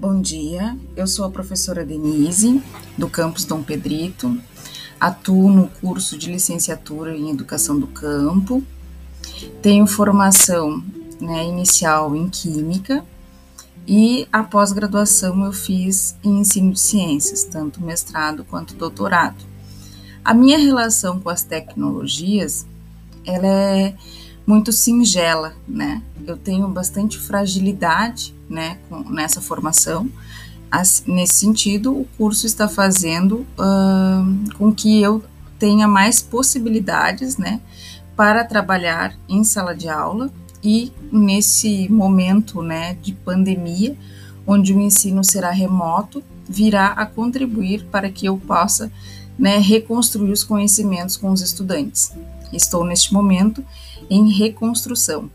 bom dia. Eu sou a professora Denise, do campus Dom Pedrito. Atuo no curso de licenciatura em Educação do Campo. Tenho formação né, inicial em Química e a pós-graduação eu fiz em Ensino de Ciências, tanto mestrado quanto doutorado. A minha relação com as tecnologias, ela é muito singela, né? Eu tenho bastante fragilidade, né, com, nessa formação. As, nesse sentido, o curso está fazendo uh, com que eu tenha mais possibilidades, né, para trabalhar em sala de aula e nesse momento, né, de pandemia, onde o ensino será remoto, virá a contribuir para que eu possa, né, reconstruir os conhecimentos com os estudantes. Estou neste momento em reconstrução.